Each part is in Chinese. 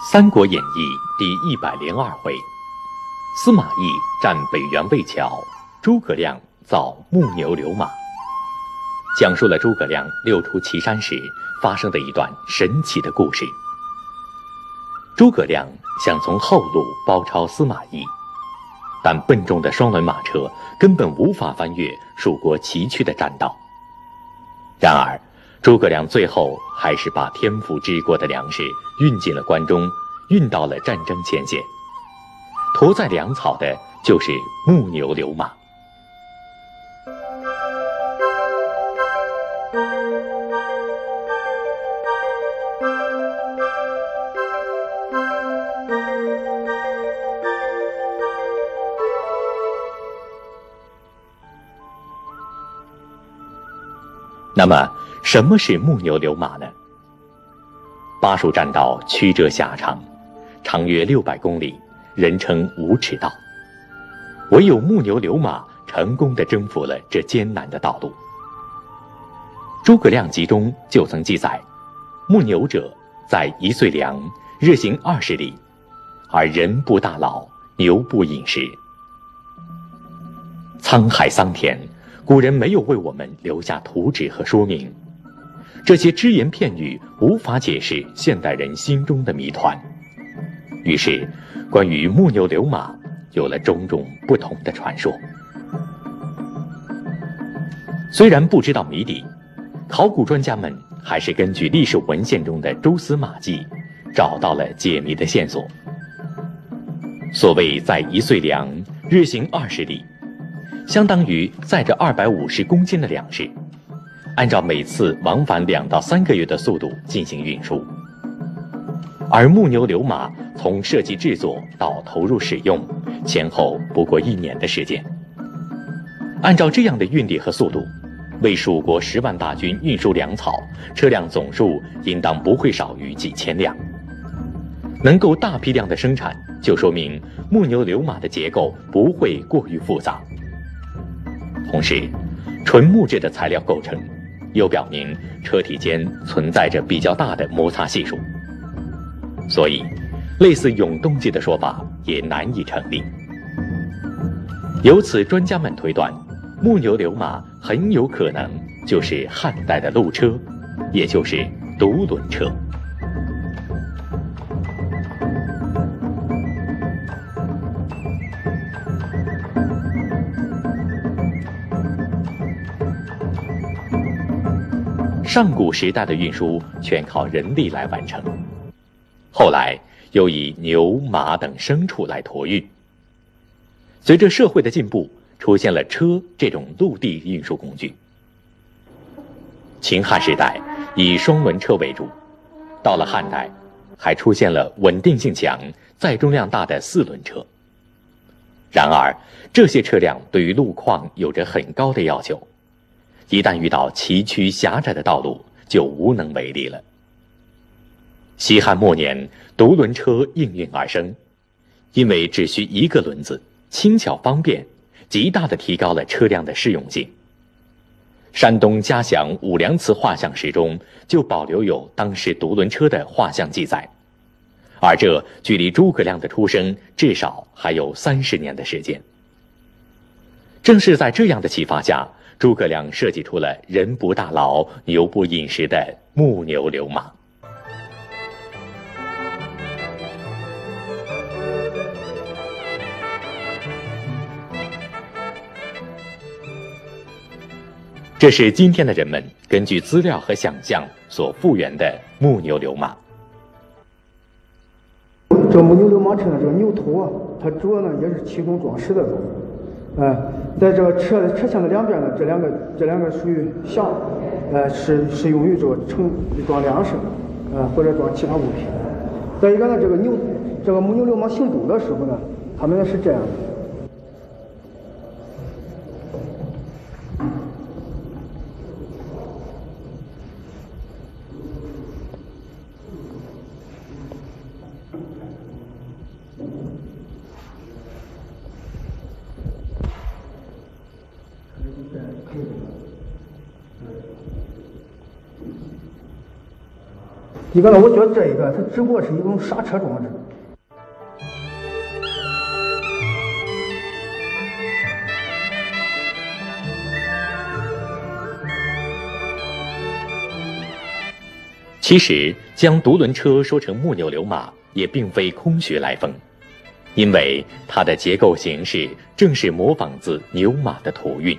《三国演义》第一百零二回，司马懿战北原魏桥，诸葛亮造木牛流马，讲述了诸葛亮六出祁山时发生的一段神奇的故事。诸葛亮想从后路包抄司马懿，但笨重的双轮马车根本无法翻越蜀国崎岖的栈道。然而，诸葛亮最后还是把天府之国的粮食运进了关中，运到了战争前线。驮载粮草的就是木牛流马。那么。什么是木牛流马呢？巴蜀栈道曲折狭长，长约六百公里，人称无尺道。唯有木牛流马成功的征服了这艰难的道路。诸葛亮集中就曾记载：木牛者，在一岁粮，日行二十里，而人不大老，牛不饮食。沧海桑田，古人没有为我们留下图纸和说明。这些只言片语无法解释现代人心中的谜团，于是，关于木牛流马有了种种不同的传说。虽然不知道谜底，考古专家们还是根据历史文献中的蛛丝马迹，找到了解谜的线索。所谓“在一岁粮，日行二十里”，相当于载着二百五十公斤的粮食。按照每次往返两到三个月的速度进行运输，而木牛流马从设计制作到投入使用，前后不过一年的时间。按照这样的运力和速度，为蜀国十万大军运输粮草，车辆总数应当不会少于几千辆。能够大批量的生产，就说明木牛流马的结构不会过于复杂。同时，纯木质的材料构成。又表明车体间存在着比较大的摩擦系数，所以类似永动机的说法也难以成立。由此，专家们推断，木牛流马很有可能就是汉代的路车，也就是独轮车。上古时代的运输全靠人力来完成，后来又以牛马等牲畜来驮运。随着社会的进步，出现了车这种陆地运输工具。秦汉时代以双轮车为主，到了汉代，还出现了稳定性强、载重量大的四轮车。然而，这些车辆对于路况有着很高的要求。一旦遇到崎岖狭窄的道路，就无能为力了。西汉末年，独轮车应运而生，因为只需一个轮子，轻巧方便，极大的提高了车辆的适用性。山东嘉祥武梁祠画像石中就保留有当时独轮车的画像记载，而这距离诸葛亮的出生至少还有三十年的时间。正是在这样的启发下。诸葛亮设计出了人不大劳、牛不饮食的木牛流马。这是今天的人们根据资料和想象所复原的木牛流马。这木牛流马车，这个牛头啊，它主要呢也是提供装饰的。呃，在这个车车厢的两边呢，这两个这两个属于箱，呃，是是用于这个盛装粮食，呃，或者装其他物品。再一个呢，这个牛这个母牛流马行走的时候呢，他们是这样的。一个，我觉得这一个它只不过是一种刹车装置。其实，将独轮车说成木牛流马，也并非空穴来风，因为它的结构形式正是模仿自牛马的图运。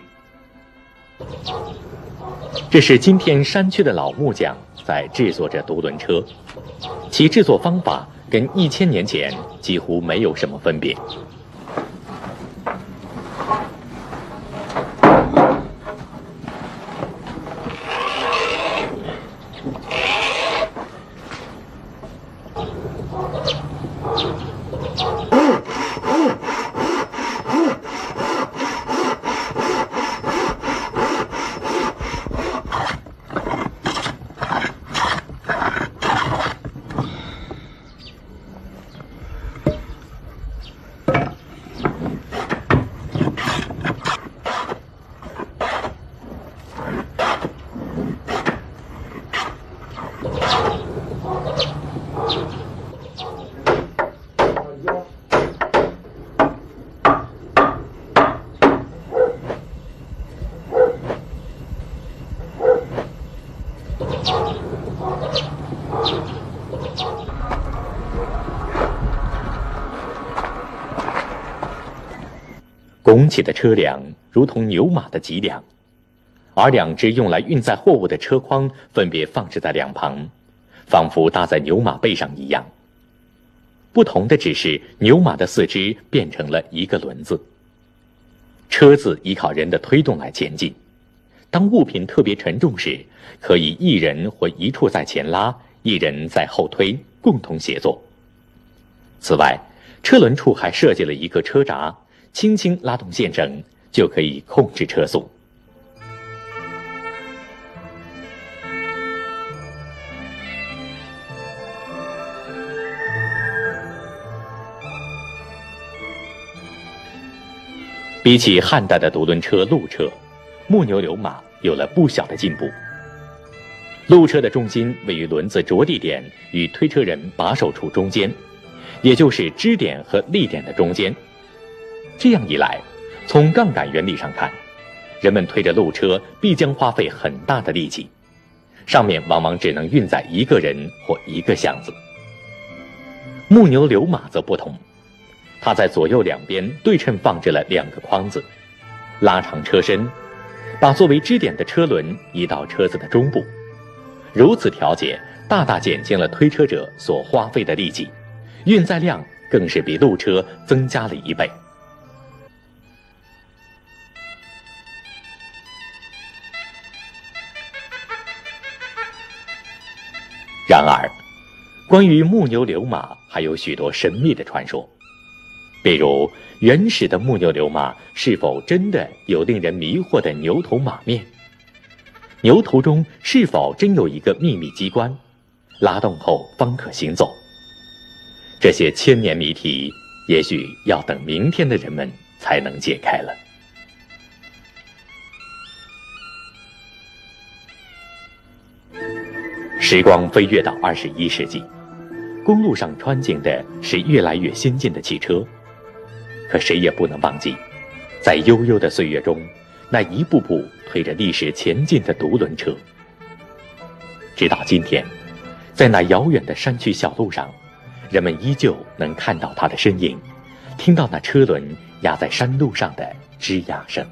这是今天山区的老木匠在制作着独轮车，其制作方法跟一千年前几乎没有什么分别。起的车梁如同牛马的脊梁，而两只用来运载货物的车筐分别放置在两旁，仿佛搭在牛马背上一样。不同的只是牛马的四肢变成了一个轮子，车子依靠人的推动来前进。当物品特别沉重时，可以一人或一处在前拉，一人在后推，共同协作。此外，车轮处还设计了一个车闸。轻轻拉动线绳，就可以控制车速。比起汉代的独轮车、路车，木牛流马有了不小的进步。路车的重心位于轮子着地点与推车人把手处中间，也就是支点和力点的中间。这样一来，从杠杆原理上看，人们推着路车必将花费很大的力气，上面往往只能运载一个人或一个箱子。木牛流马则不同，它在左右两边对称放置了两个筐子，拉长车身，把作为支点的车轮移到车子的中部。如此调节，大大减轻了推车者所花费的力气，运载量更是比路车增加了一倍。关于木牛流马还有许多神秘的传说，比如原始的木牛流马是否真的有令人迷惑的牛头马面？牛头中是否真有一个秘密机关，拉动后方可行走？这些千年谜题，也许要等明天的人们才能解开了。时光飞跃到二十一世纪，公路上穿行的是越来越先进的汽车，可谁也不能忘记，在悠悠的岁月中，那一步步推着历史前进的独轮车。直到今天，在那遥远的山区小路上，人们依旧能看到它的身影，听到那车轮压在山路上的吱呀声。